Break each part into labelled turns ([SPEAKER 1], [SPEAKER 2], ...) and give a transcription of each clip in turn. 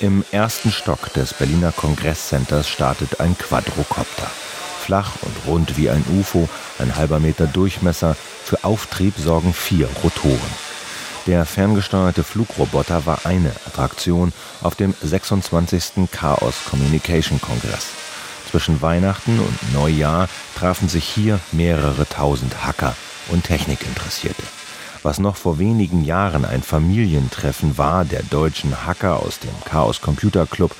[SPEAKER 1] Im ersten Stock des Berliner Kongresscenters startet ein Quadrocopter. Flach und rund wie ein UFO, ein halber Meter Durchmesser. Für Auftrieb sorgen vier Rotoren. Der ferngesteuerte Flugroboter war eine Attraktion auf dem 26. Chaos Communication Kongress. Zwischen Weihnachten und Neujahr trafen sich hier mehrere tausend Hacker und Technikinteressierte. Was noch vor wenigen Jahren ein Familientreffen war der deutschen Hacker aus dem Chaos Computer Club,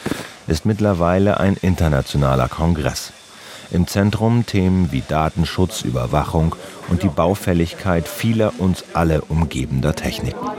[SPEAKER 1] ist mittlerweile ein internationaler Kongress. Im Zentrum Themen wie Datenschutz, Überwachung und die Baufälligkeit vieler uns alle umgebender Techniken.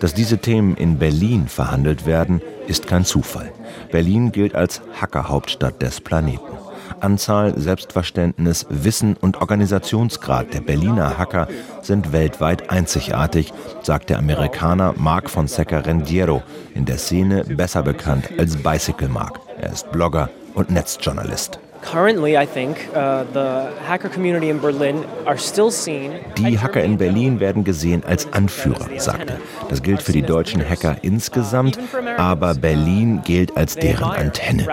[SPEAKER 1] Dass diese Themen in Berlin verhandelt werden, ist kein Zufall. Berlin gilt als Hackerhauptstadt des Planeten. Anzahl, Selbstverständnis, Wissen und Organisationsgrad der Berliner Hacker sind weltweit einzigartig, sagt der Amerikaner Mark Fonseca Rendiero, in der Szene besser bekannt als Bicycle Mark. Er ist Blogger und Netzjournalist.
[SPEAKER 2] Currently, I think uh, the hacker community in Berlin are still seen.
[SPEAKER 1] Die Hacker in Berlin werden gesehen als Anführer, sagt er. Das gilt für die deutschen Hacker insgesamt, aber Berlin gilt als deren Antenne.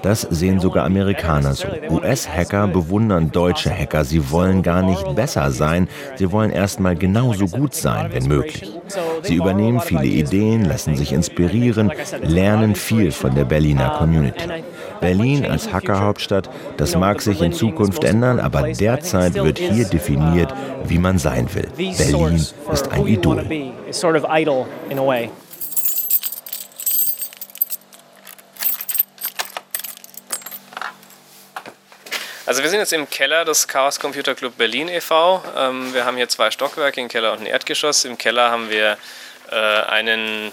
[SPEAKER 1] Das sehen sogar Amerikaner so. US-Hacker bewundern deutsche Hacker. Sie wollen gar nicht besser sein, sie wollen erstmal genauso gut sein, wenn möglich. Sie übernehmen viele Ideen, lassen sich inspirieren, lernen viel von der Berliner Community. Berlin als Hackerhauptstadt, das mag sich in Zukunft ändern, aber derzeit wird hier definiert, wie man sein will. Berlin ist ein Idol.
[SPEAKER 3] Also wir sind jetzt im Keller des Chaos Computer Club Berlin e.V. Ähm, wir haben hier zwei Stockwerke, einen Keller und ein Erdgeschoss. Im Keller haben wir äh, einen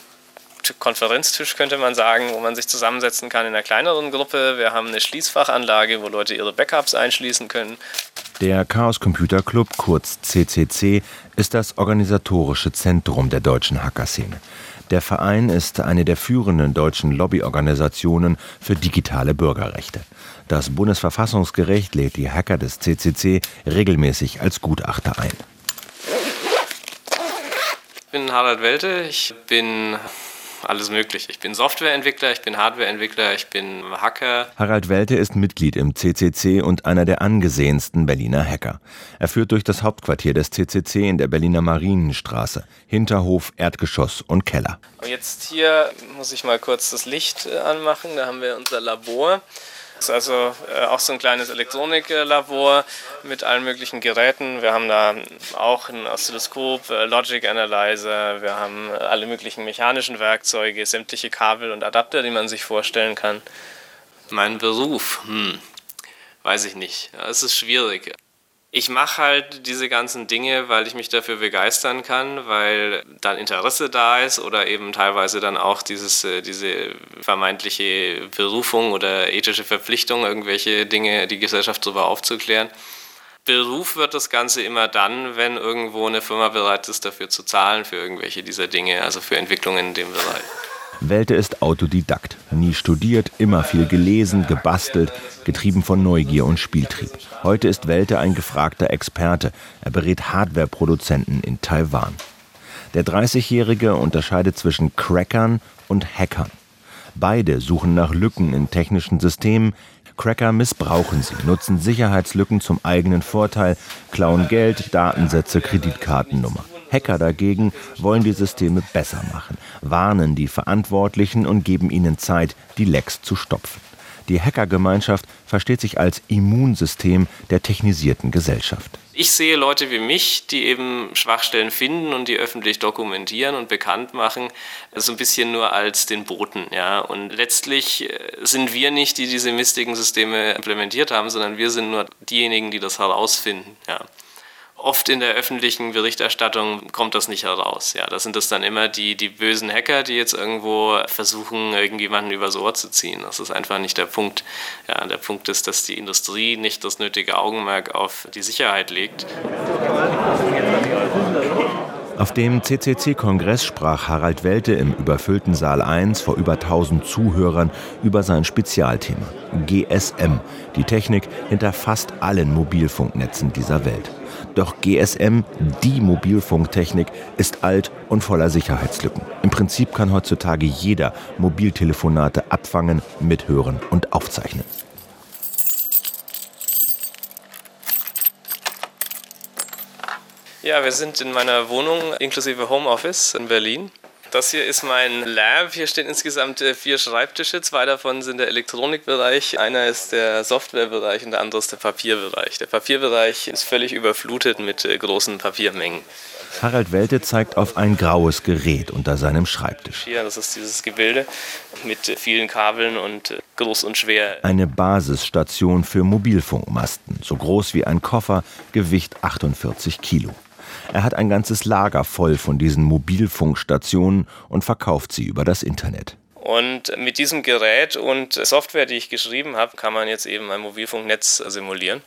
[SPEAKER 3] Konferenztisch, könnte man sagen, wo man sich zusammensetzen kann in einer kleineren Gruppe. Wir haben eine Schließfachanlage, wo Leute ihre Backups einschließen können.
[SPEAKER 1] Der Chaos Computer Club, kurz CCC, ist das organisatorische Zentrum der deutschen Hackerszene. Der Verein ist eine der führenden deutschen Lobbyorganisationen für digitale Bürgerrechte. Das Bundesverfassungsgericht lädt die Hacker des CCC regelmäßig als Gutachter ein.
[SPEAKER 3] Ich bin Harald Welte, ich bin alles möglich. Ich bin Softwareentwickler, ich bin Hardwareentwickler, ich bin Hacker.
[SPEAKER 1] Harald Welte ist Mitglied im CCC und einer der angesehensten Berliner Hacker. Er führt durch das Hauptquartier des CCC in der Berliner Marienstraße, Hinterhof, Erdgeschoss und Keller.
[SPEAKER 3] Und jetzt hier muss ich mal kurz das Licht anmachen, da haben wir unser Labor ist also äh, auch so ein kleines Elektroniklabor mit allen möglichen Geräten. Wir haben da auch ein Oszilloskop, äh, Logic Analyzer, wir haben alle möglichen mechanischen Werkzeuge, sämtliche Kabel und Adapter, die man sich vorstellen kann. Mein Beruf, hm, weiß ich nicht. Es ist schwierig ich mache halt diese ganzen Dinge, weil ich mich dafür begeistern kann, weil dann Interesse da ist oder eben teilweise dann auch dieses, äh, diese vermeintliche Berufung oder ethische Verpflichtung, irgendwelche Dinge, die Gesellschaft darüber aufzuklären. Beruf wird das Ganze immer dann, wenn irgendwo eine Firma bereit ist, dafür zu zahlen für irgendwelche dieser Dinge, also für Entwicklungen in dem Bereich.
[SPEAKER 1] Welte ist Autodidakt, nie studiert, immer viel gelesen, gebastelt, getrieben von Neugier und Spieltrieb. Heute ist Welte ein gefragter Experte. Er berät Hardwareproduzenten in Taiwan. Der 30-Jährige unterscheidet zwischen Crackern und Hackern. Beide suchen nach Lücken in technischen Systemen. Cracker missbrauchen sie, nutzen Sicherheitslücken zum eigenen Vorteil, klauen Geld, Datensätze, Kreditkartennummer. Hacker dagegen wollen die Systeme besser machen, warnen die Verantwortlichen und geben ihnen Zeit, die Lecks zu stopfen. Die Hackergemeinschaft versteht sich als Immunsystem der technisierten Gesellschaft.
[SPEAKER 3] Ich sehe Leute wie mich, die eben Schwachstellen finden und die öffentlich dokumentieren und bekannt machen, so ein bisschen nur als den Boten. Ja? Und letztlich äh, sind wir nicht, die diese mistigen Systeme implementiert haben, sondern wir sind nur diejenigen, die das herausfinden. Ja? Oft in der öffentlichen Berichterstattung kommt das nicht heraus. Ja, das sind das dann immer die, die bösen Hacker, die jetzt irgendwo versuchen, irgendjemanden übers Ohr zu ziehen. Das ist einfach nicht der Punkt. Ja, der Punkt ist, dass die Industrie nicht das nötige Augenmerk auf die Sicherheit legt.
[SPEAKER 1] Auf dem CCC-Kongress sprach Harald Welte im überfüllten Saal 1 vor über 1000 Zuhörern über sein Spezialthema GSM, die Technik hinter fast allen Mobilfunknetzen dieser Welt. Doch GSM, die Mobilfunktechnik, ist alt und voller Sicherheitslücken. Im Prinzip kann heutzutage jeder Mobiltelefonate abfangen, mithören und aufzeichnen.
[SPEAKER 3] Ja, wir sind in meiner Wohnung inklusive Homeoffice in Berlin. Das hier ist mein Lab. Hier stehen insgesamt äh, vier Schreibtische. Zwei davon sind der Elektronikbereich, einer ist der Softwarebereich und der andere ist der Papierbereich. Der Papierbereich ist völlig überflutet mit äh, großen Papiermengen.
[SPEAKER 1] Harald Welte zeigt auf ein graues Gerät unter seinem Schreibtisch.
[SPEAKER 3] Hier, das ist dieses Gebilde mit äh, vielen Kabeln und groß und schwer.
[SPEAKER 1] Eine Basisstation für Mobilfunkmasten, so groß wie ein Koffer, Gewicht 48 Kilo. Er hat ein ganzes Lager voll von diesen Mobilfunkstationen und verkauft sie über das Internet.
[SPEAKER 3] Und mit diesem Gerät und Software, die ich geschrieben habe, kann man jetzt eben ein Mobilfunknetz simulieren.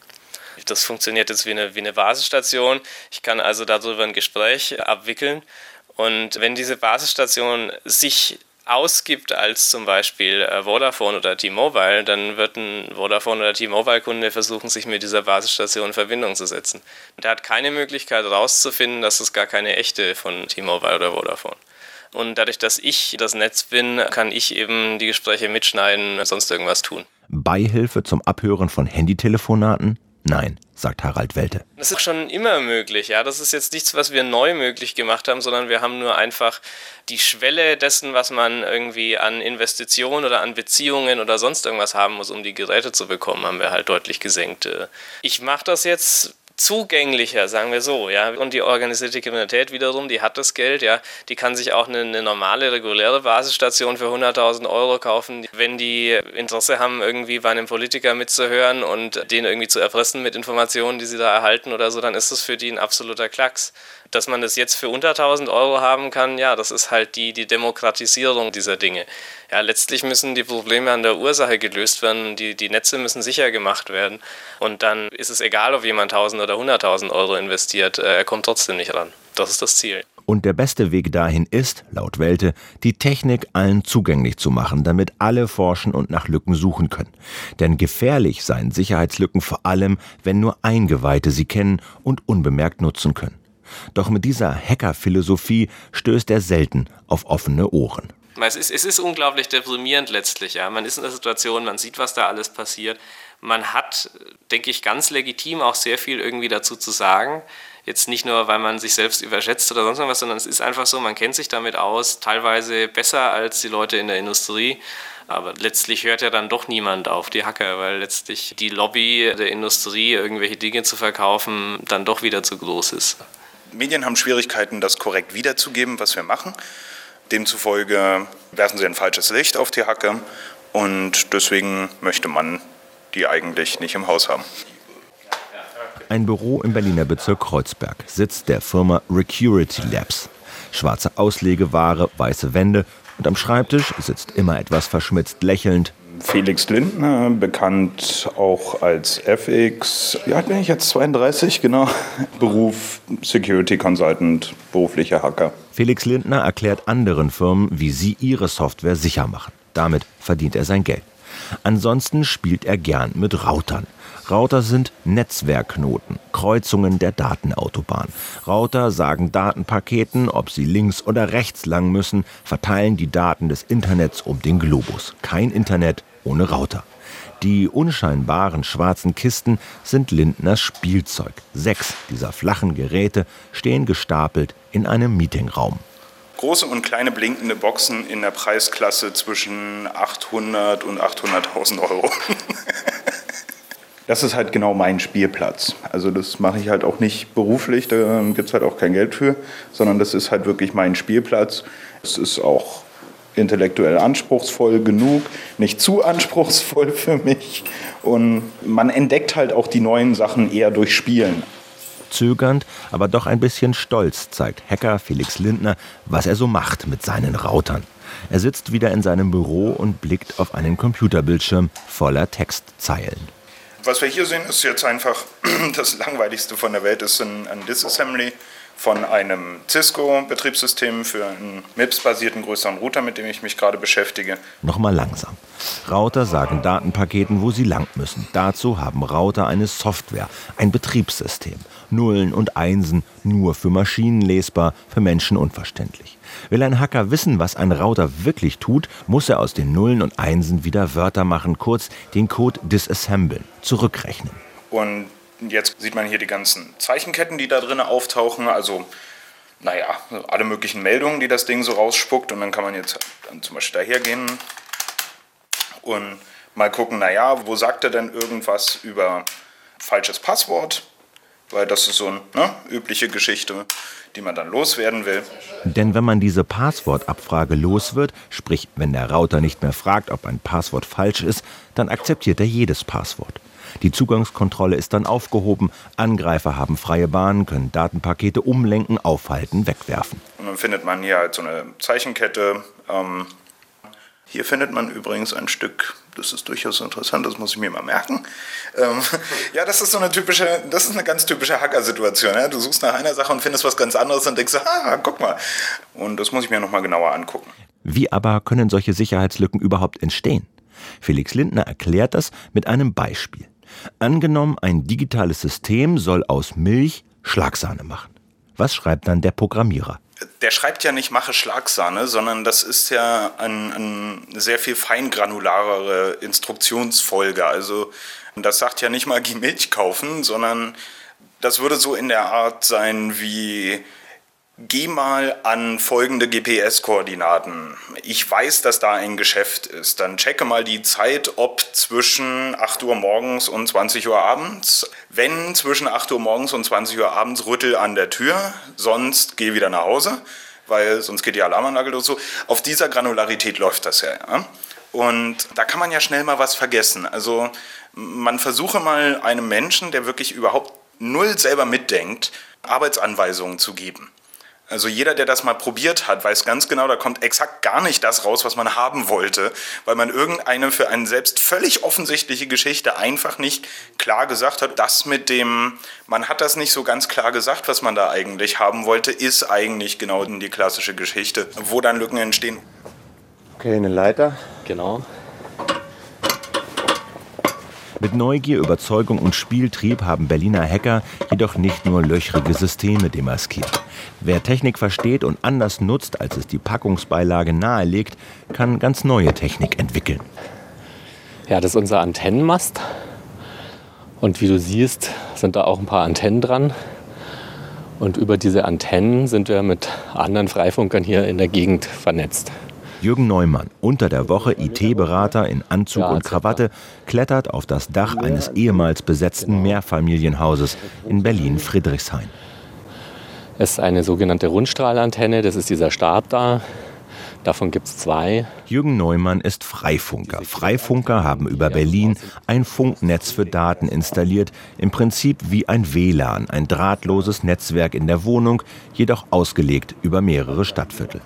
[SPEAKER 3] Das funktioniert jetzt wie eine, wie eine Basisstation. Ich kann also darüber ein Gespräch abwickeln. Und wenn diese Basisstation sich ausgibt als zum Beispiel äh, Vodafone oder T-Mobile, dann wird ein Vodafone oder T-Mobile-Kunde versuchen, sich mit dieser Basisstation in Verbindung zu setzen. Und er hat keine Möglichkeit herauszufinden, dass es gar keine echte von T-Mobile oder Vodafone. Und dadurch, dass ich das Netz bin, kann ich eben die Gespräche mitschneiden, sonst irgendwas tun.
[SPEAKER 1] Beihilfe zum Abhören von Handytelefonaten? Nein, sagt Harald Welte.
[SPEAKER 3] Das ist schon immer möglich, ja. Das ist jetzt nichts, was wir neu möglich gemacht haben, sondern wir haben nur einfach die Schwelle dessen, was man irgendwie an Investitionen oder an Beziehungen oder sonst irgendwas haben muss, um die Geräte zu bekommen, haben wir halt deutlich gesenkt. Ich mache das jetzt zugänglicher, sagen wir so, ja. Und die organisierte Kriminalität wiederum, die hat das Geld, ja. Die kann sich auch eine, eine normale, reguläre Basisstation für 100.000 Euro kaufen. Wenn die Interesse haben, irgendwie bei einem Politiker mitzuhören und den irgendwie zu erpressen mit Informationen, die sie da erhalten oder so, dann ist das für die ein absoluter Klacks. Dass man das jetzt für unter 1000 Euro haben kann, ja, das ist halt die, die Demokratisierung dieser Dinge. Ja, letztlich müssen die Probleme an der Ursache gelöst werden, die, die Netze müssen sicher gemacht werden. Und dann ist es egal, ob jemand 1000 oder 100.000 Euro investiert, äh, er kommt trotzdem nicht ran. Das ist das Ziel.
[SPEAKER 1] Und der beste Weg dahin ist, laut Welte, die Technik allen zugänglich zu machen, damit alle forschen und nach Lücken suchen können. Denn gefährlich seien Sicherheitslücken vor allem, wenn nur Eingeweihte sie kennen und unbemerkt nutzen können. Doch mit dieser Hacker-Philosophie stößt er selten auf offene Ohren.
[SPEAKER 3] Es ist, es ist unglaublich deprimierend letztlich. Ja. Man ist in der Situation, man sieht, was da alles passiert. Man hat, denke ich, ganz legitim auch sehr viel irgendwie dazu zu sagen. Jetzt nicht nur, weil man sich selbst überschätzt oder sonst was, sondern es ist einfach so, man kennt sich damit aus, teilweise besser als die Leute in der Industrie. Aber letztlich hört ja dann doch niemand auf die Hacker, weil letztlich die Lobby der Industrie, irgendwelche Dinge zu verkaufen, dann doch wieder zu groß ist.
[SPEAKER 4] Medien haben Schwierigkeiten, das korrekt wiederzugeben, was wir machen. Demzufolge werfen sie ein falsches Licht auf die Hacker und deswegen möchte man die eigentlich nicht im Haus haben.
[SPEAKER 1] Ein Büro im Berliner Bezirk Kreuzberg, Sitz der Firma Recurity Labs. Schwarze Auslegeware, weiße Wände und am Schreibtisch sitzt immer etwas verschmitzt lächelnd
[SPEAKER 5] Felix Lindner, bekannt auch als FX. Wie alt bin ich jetzt? 32, genau. Beruf Security Consultant, beruflicher Hacker.
[SPEAKER 1] Felix Lindner erklärt anderen Firmen, wie sie ihre Software sicher machen. Damit verdient er sein Geld. Ansonsten spielt er gern mit Routern. Router sind Netzwerkknoten, Kreuzungen der Datenautobahn. Router sagen Datenpaketen, ob sie links oder rechts lang müssen, verteilen die Daten des Internets um den Globus. Kein Internet ohne Router. Die unscheinbaren schwarzen Kisten sind Lindners Spielzeug. Sechs dieser flachen Geräte stehen gestapelt in einem Meetingraum.
[SPEAKER 4] Große und kleine blinkende Boxen in der Preisklasse zwischen 800 und 800.000 Euro.
[SPEAKER 5] das ist halt genau mein Spielplatz. Also das mache ich halt auch nicht beruflich, da gibt es halt auch kein Geld für, sondern das ist halt wirklich mein Spielplatz. Es ist auch intellektuell anspruchsvoll genug, nicht zu anspruchsvoll für mich. Und man entdeckt halt auch die neuen Sachen eher durch Spielen.
[SPEAKER 1] Zögernd, aber doch ein bisschen stolz zeigt Hacker Felix Lindner, was er so macht mit seinen Routern. Er sitzt wieder in seinem Büro und blickt auf einen Computerbildschirm voller Textzeilen.
[SPEAKER 4] Was wir hier sehen, ist jetzt einfach das Langweiligste von der Welt, ist ein, ein Disassembly von einem Cisco-Betriebssystem für einen MIPS-basierten größeren Router, mit dem ich mich gerade beschäftige.
[SPEAKER 1] Nochmal langsam. Router sagen Datenpaketen, wo sie lang müssen. Dazu haben Router eine Software, ein Betriebssystem. Nullen und Einsen nur für Maschinen lesbar, für Menschen unverständlich. Will ein Hacker wissen, was ein Router wirklich tut, muss er aus den Nullen und Einsen wieder Wörter machen, kurz den Code disassemblen, zurückrechnen.
[SPEAKER 4] Und Jetzt sieht man hier die ganzen Zeichenketten, die da drin auftauchen. Also, naja, alle möglichen Meldungen, die das Ding so rausspuckt. Und dann kann man jetzt dann zum Beispiel daher gehen und mal gucken, naja, wo sagt er denn irgendwas über falsches Passwort? Weil das ist so eine ne, übliche Geschichte, die man dann loswerden will.
[SPEAKER 1] Denn wenn man diese Passwortabfrage los wird, sprich wenn der Router nicht mehr fragt, ob ein Passwort falsch ist, dann akzeptiert er jedes Passwort. Die Zugangskontrolle ist dann aufgehoben. Angreifer haben freie Bahn, können Datenpakete umlenken, aufhalten, wegwerfen.
[SPEAKER 4] Und dann findet man hier halt so eine Zeichenkette. Ähm, hier findet man übrigens ein Stück, das ist durchaus interessant, das muss ich mir mal merken. Ähm, ja, das ist so eine typische, das ist eine ganz typische Hacker-Situation. Ja? Du suchst nach einer Sache und findest was ganz anderes und denkst, ah, guck mal. Und das muss ich mir nochmal genauer angucken.
[SPEAKER 1] Wie aber können solche Sicherheitslücken überhaupt entstehen? Felix Lindner erklärt das mit einem Beispiel. Angenommen, ein digitales System soll aus Milch Schlagsahne machen. Was schreibt dann der Programmierer?
[SPEAKER 4] Der schreibt ja nicht mache Schlagsahne, sondern das ist ja eine ein sehr viel feingranularere Instruktionsfolge. Also das sagt ja nicht mal geh Milch kaufen, sondern das würde so in der Art sein wie Geh mal an folgende GPS-Koordinaten. Ich weiß, dass da ein Geschäft ist. Dann checke mal die Zeit, ob zwischen 8 Uhr morgens und 20 Uhr abends. Wenn zwischen 8 Uhr morgens und 20 Uhr abends, rüttel an der Tür. Sonst geh wieder nach Hause, weil sonst geht die Alarmanlage los. So. Auf dieser Granularität läuft das ja, ja. Und da kann man ja schnell mal was vergessen. Also man versuche mal einem Menschen, der wirklich überhaupt null selber mitdenkt, Arbeitsanweisungen zu geben. Also jeder, der das mal probiert hat, weiß ganz genau, da kommt exakt gar nicht das raus, was man haben wollte, weil man irgendeine für einen selbst völlig offensichtliche Geschichte einfach nicht klar gesagt hat. Das mit dem, man hat das nicht so ganz klar gesagt, was man da eigentlich haben wollte, ist eigentlich genau die klassische Geschichte, wo dann Lücken entstehen.
[SPEAKER 1] Okay, eine Leiter.
[SPEAKER 6] Genau.
[SPEAKER 1] Mit Neugier, Überzeugung und Spieltrieb haben Berliner Hacker jedoch nicht nur löchrige Systeme demaskiert. Wer Technik versteht und anders nutzt, als es die Packungsbeilage nahelegt, kann ganz neue Technik entwickeln.
[SPEAKER 6] Ja, das ist unser Antennenmast. Und wie du siehst, sind da auch ein paar Antennen dran. Und über diese Antennen sind wir mit anderen Freifunkern hier in der Gegend vernetzt.
[SPEAKER 1] Jürgen Neumann, unter der Woche IT-Berater in Anzug und Krawatte, klettert auf das Dach eines ehemals besetzten Mehrfamilienhauses in Berlin-Friedrichshain.
[SPEAKER 6] Es ist eine sogenannte Rundstrahlantenne, das ist dieser Stab da. Davon gibt es zwei.
[SPEAKER 1] Jürgen Neumann ist Freifunker. Freifunker haben über Berlin ein Funknetz für Daten installiert, im Prinzip wie ein WLAN, ein drahtloses Netzwerk in der Wohnung, jedoch ausgelegt über mehrere Stadtviertel.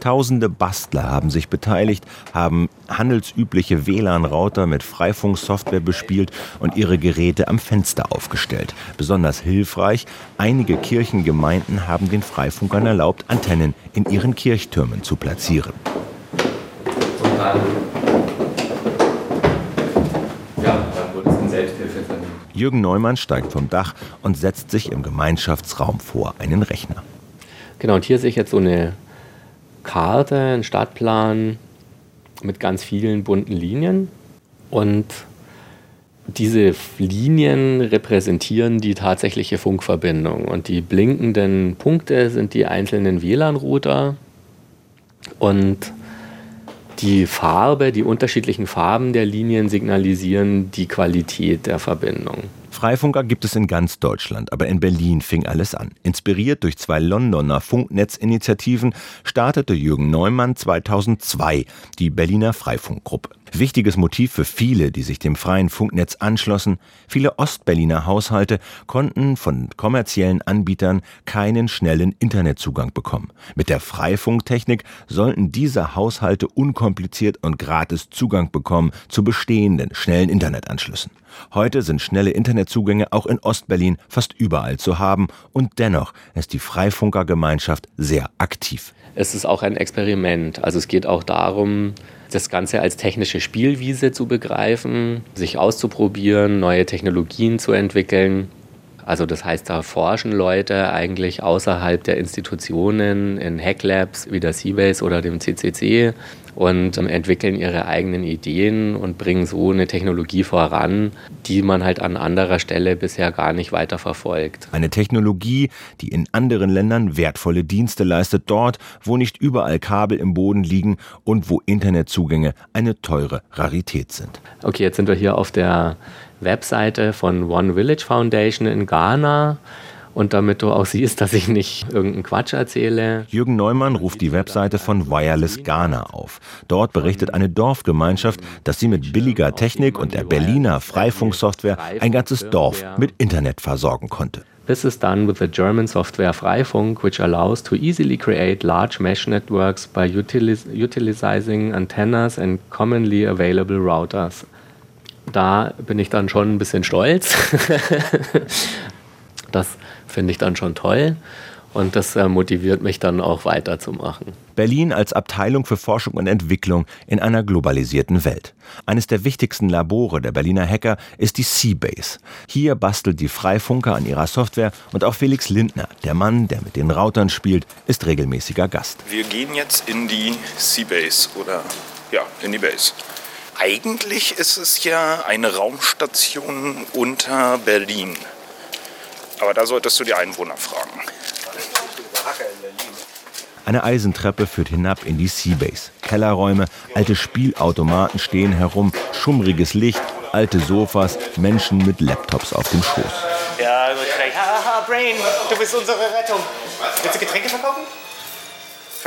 [SPEAKER 1] Tausende Bastler haben sich beteiligt, haben handelsübliche WLAN-Router mit Freifunksoftware bespielt und ihre Geräte am Fenster aufgestellt. Besonders hilfreich, einige Kirchengemeinden haben den Freifunkern erlaubt, Antennen in ihren Kirchtürmen zu platzieren. Und dann. Jürgen Neumann steigt vom Dach und setzt sich im Gemeinschaftsraum vor einen Rechner.
[SPEAKER 6] Genau, und hier sehe ich jetzt so eine Karte, einen Stadtplan mit ganz vielen bunten Linien. Und diese Linien repräsentieren die tatsächliche Funkverbindung. Und die blinkenden Punkte sind die einzelnen WLAN-Router. Und die Farbe, die unterschiedlichen Farben der Linien signalisieren die Qualität der Verbindung.
[SPEAKER 1] Freifunker gibt es in ganz Deutschland, aber in Berlin fing alles an. Inspiriert durch zwei Londoner Funknetzinitiativen startete Jürgen Neumann 2002 die Berliner Freifunkgruppe. Wichtiges Motiv für viele, die sich dem freien Funknetz anschlossen, viele Ostberliner Haushalte konnten von kommerziellen Anbietern keinen schnellen Internetzugang bekommen. Mit der Freifunktechnik sollten diese Haushalte unkompliziert und gratis Zugang bekommen zu bestehenden schnellen Internetanschlüssen. Heute sind schnelle Internetzugänge auch in Ostberlin fast überall zu haben und dennoch ist die Freifunkergemeinschaft sehr aktiv.
[SPEAKER 6] Es ist auch ein Experiment. Also es geht auch darum, das Ganze als technische Spielwiese zu begreifen, sich auszuprobieren, neue Technologien zu entwickeln. Also das heißt, da forschen Leute eigentlich außerhalb der Institutionen in Hacklabs wie der Seabase oder dem CCC und ähm, entwickeln ihre eigenen Ideen und bringen so eine Technologie voran, die man halt an anderer Stelle bisher gar nicht weiter verfolgt.
[SPEAKER 1] Eine Technologie, die in anderen Ländern wertvolle Dienste leistet, dort, wo nicht überall Kabel im Boden liegen und wo Internetzugänge eine teure Rarität sind.
[SPEAKER 6] Okay, jetzt sind wir hier auf der Webseite von One Village Foundation in Ghana. Und damit du auch siehst, dass ich nicht irgendeinen Quatsch erzähle.
[SPEAKER 1] Jürgen Neumann ruft die Webseite von Wireless Ghana auf. Dort berichtet eine Dorfgemeinschaft, dass sie mit billiger Technik und der Berliner Freifunksoftware ein ganzes Dorf mit Internet versorgen konnte.
[SPEAKER 6] This is done with the German software Freifunk, which allows to easily create large mesh networks by utilis utilizing antennas and commonly available routers. Da bin ich dann schon ein bisschen stolz. das finde ich dann schon toll. Und das äh, motiviert mich dann auch weiterzumachen.
[SPEAKER 1] Berlin als Abteilung für Forschung und Entwicklung in einer globalisierten Welt. Eines der wichtigsten Labore der Berliner Hacker ist die Seabase. Hier bastelt die Freifunker an ihrer Software und auch Felix Lindner, der Mann, der mit den Routern spielt, ist regelmäßiger Gast.
[SPEAKER 4] Wir gehen jetzt in die Seabase oder ja, in die Base. Eigentlich ist es ja eine Raumstation unter Berlin. Aber da solltest du die Einwohner fragen.
[SPEAKER 1] Eine Eisentreppe führt hinab in die Seabase. Kellerräume, alte Spielautomaten stehen herum, schummriges Licht, alte Sofas, Menschen mit Laptops auf dem Schoß.
[SPEAKER 7] Ja. Haha, Brain, du bist unsere Rettung. Willst du Getränke verkaufen?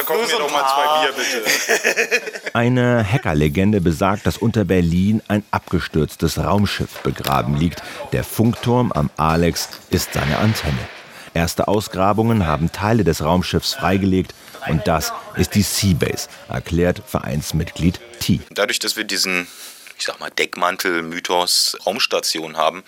[SPEAKER 4] Verkauf mir doch mal zwei Bier, bitte.
[SPEAKER 1] Eine Hackerlegende besagt, dass unter Berlin ein abgestürztes Raumschiff begraben liegt. Der Funkturm am Alex ist seine Antenne. Erste Ausgrabungen haben Teile des Raumschiffs freigelegt und das ist die Seabase, erklärt Vereinsmitglied T.
[SPEAKER 8] Dadurch, dass wir diesen ich sag mal, Deckmantel-Mythos Raumstation haben,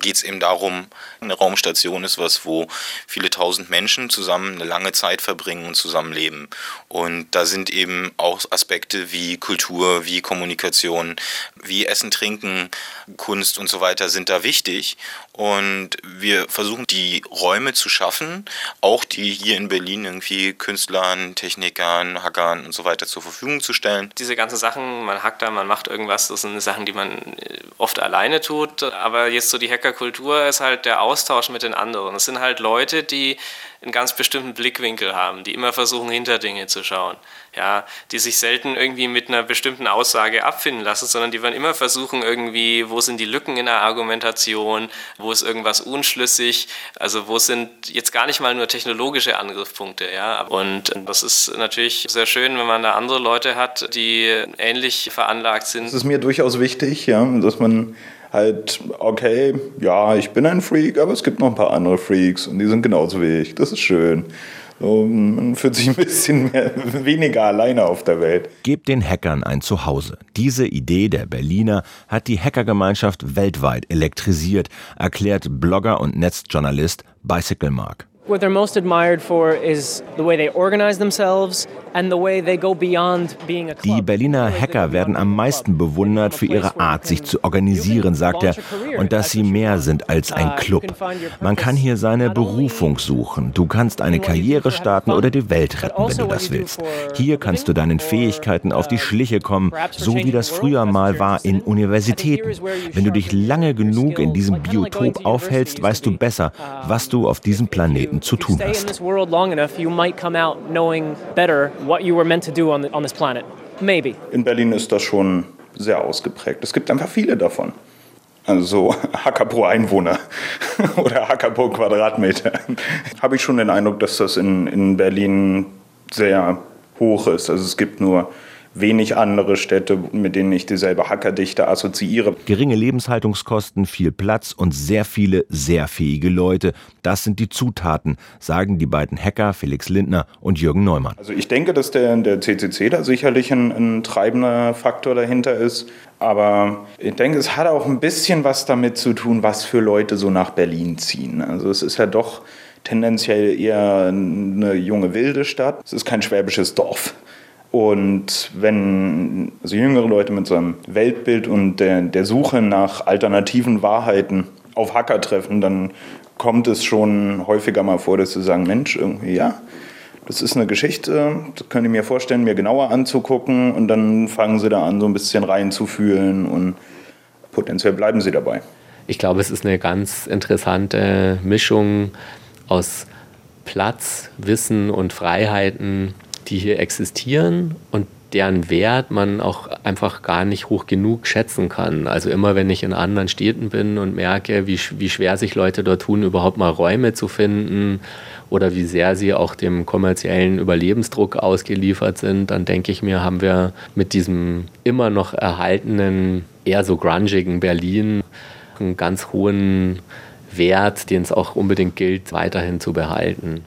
[SPEAKER 8] geht es eben darum, eine Raumstation ist was, wo viele tausend Menschen zusammen eine lange Zeit verbringen und zusammenleben. Und da sind eben auch Aspekte wie Kultur, wie Kommunikation, wie Essen, Trinken, Kunst und so weiter sind da wichtig. Und wir versuchen die Räume zu schaffen, auch die hier in Berlin irgendwie Künstlern, Technikern, Hackern und so weiter zur Verfügung zu stellen.
[SPEAKER 3] Diese ganzen Sachen, man hackt da, man macht irgendwas, das sind Sachen, die man oft alleine tut. Aber jetzt so die Hackerkultur ist halt der Austausch mit den anderen. Es sind halt Leute, die einen ganz bestimmten Blickwinkel haben, die immer versuchen, hinter Dinge zu schauen. Ja, die sich selten irgendwie mit einer bestimmten Aussage abfinden lassen, sondern die werden immer versuchen, irgendwie, wo sind die Lücken in der Argumentation, wo ist irgendwas unschlüssig, also wo sind jetzt gar nicht mal nur technologische Angriffspunkte. Ja, und das ist natürlich sehr schön, wenn man da andere Leute hat, die ähnlich veranlagt sind.
[SPEAKER 5] Es ist mir durchaus wichtig, ja, dass man halt, okay, ja, ich bin ein Freak, aber es gibt noch ein paar andere Freaks und die sind genauso wie ich. Das ist schön. So, man fühlt sich ein bisschen mehr, weniger alleine auf der Welt.
[SPEAKER 1] Gebt den Hackern ein Zuhause. Diese Idee der Berliner hat die Hackergemeinschaft weltweit elektrisiert, erklärt Blogger und Netzjournalist Bicycle Mark.
[SPEAKER 2] What they're most admired for is the way they organize themselves and the way they go beyond being a club.
[SPEAKER 1] Die Berliner Hacker werden am meisten bewundert für ihre Art, sich zu organisieren, sagt er, und dass sie mehr sind als ein Club. Man kann hier seine Berufung suchen. Du kannst eine Karriere starten oder die Welt retten, wenn du das willst. Hier kannst du deinen Fähigkeiten auf die Schliche kommen, so wie das früher mal war in Universitäten. Wenn du dich lange genug in diesem Biotop aufhältst, weißt du besser, was du auf diesem Planeten zu tun hast.
[SPEAKER 5] In Berlin ist das schon sehr ausgeprägt. Es gibt einfach viele davon. Also Hacker pro Einwohner oder Hacker pro Quadratmeter. Habe ich schon den Eindruck, dass das in, in Berlin sehr hoch ist. Also es gibt nur
[SPEAKER 4] wenig andere Städte, mit denen ich dieselbe Hackerdichte assoziiere.
[SPEAKER 1] Geringe Lebenshaltungskosten, viel Platz und sehr viele sehr fähige Leute. Das sind die Zutaten, sagen die beiden Hacker Felix Lindner und Jürgen Neumann.
[SPEAKER 4] Also ich denke, dass der, der CCC da sicherlich ein, ein treibender Faktor dahinter ist. Aber ich denke, es hat auch ein bisschen was damit zu tun, was für Leute so nach Berlin ziehen. Also es ist ja doch tendenziell eher eine junge wilde Stadt. Es ist kein schwäbisches Dorf. Und wenn also jüngere Leute mit so einem Weltbild und der, der Suche nach alternativen Wahrheiten auf Hacker treffen, dann kommt es schon häufiger mal vor, dass sie sagen, Mensch, irgendwie ja, das ist eine Geschichte, das könnt ihr mir vorstellen, mir genauer anzugucken und dann fangen sie da an, so ein bisschen reinzufühlen und potenziell bleiben sie dabei.
[SPEAKER 6] Ich glaube, es ist eine ganz interessante Mischung aus Platz, Wissen und Freiheiten, die hier existieren und deren Wert man auch einfach gar nicht hoch genug schätzen kann. Also immer wenn ich in anderen Städten bin und merke, wie, wie schwer sich Leute dort tun, überhaupt mal Räume zu finden oder wie sehr sie auch dem kommerziellen Überlebensdruck ausgeliefert sind, dann denke ich mir, haben wir mit diesem immer noch erhaltenen, eher so grungigen Berlin einen ganz hohen Wert, den es auch unbedingt gilt, weiterhin zu behalten.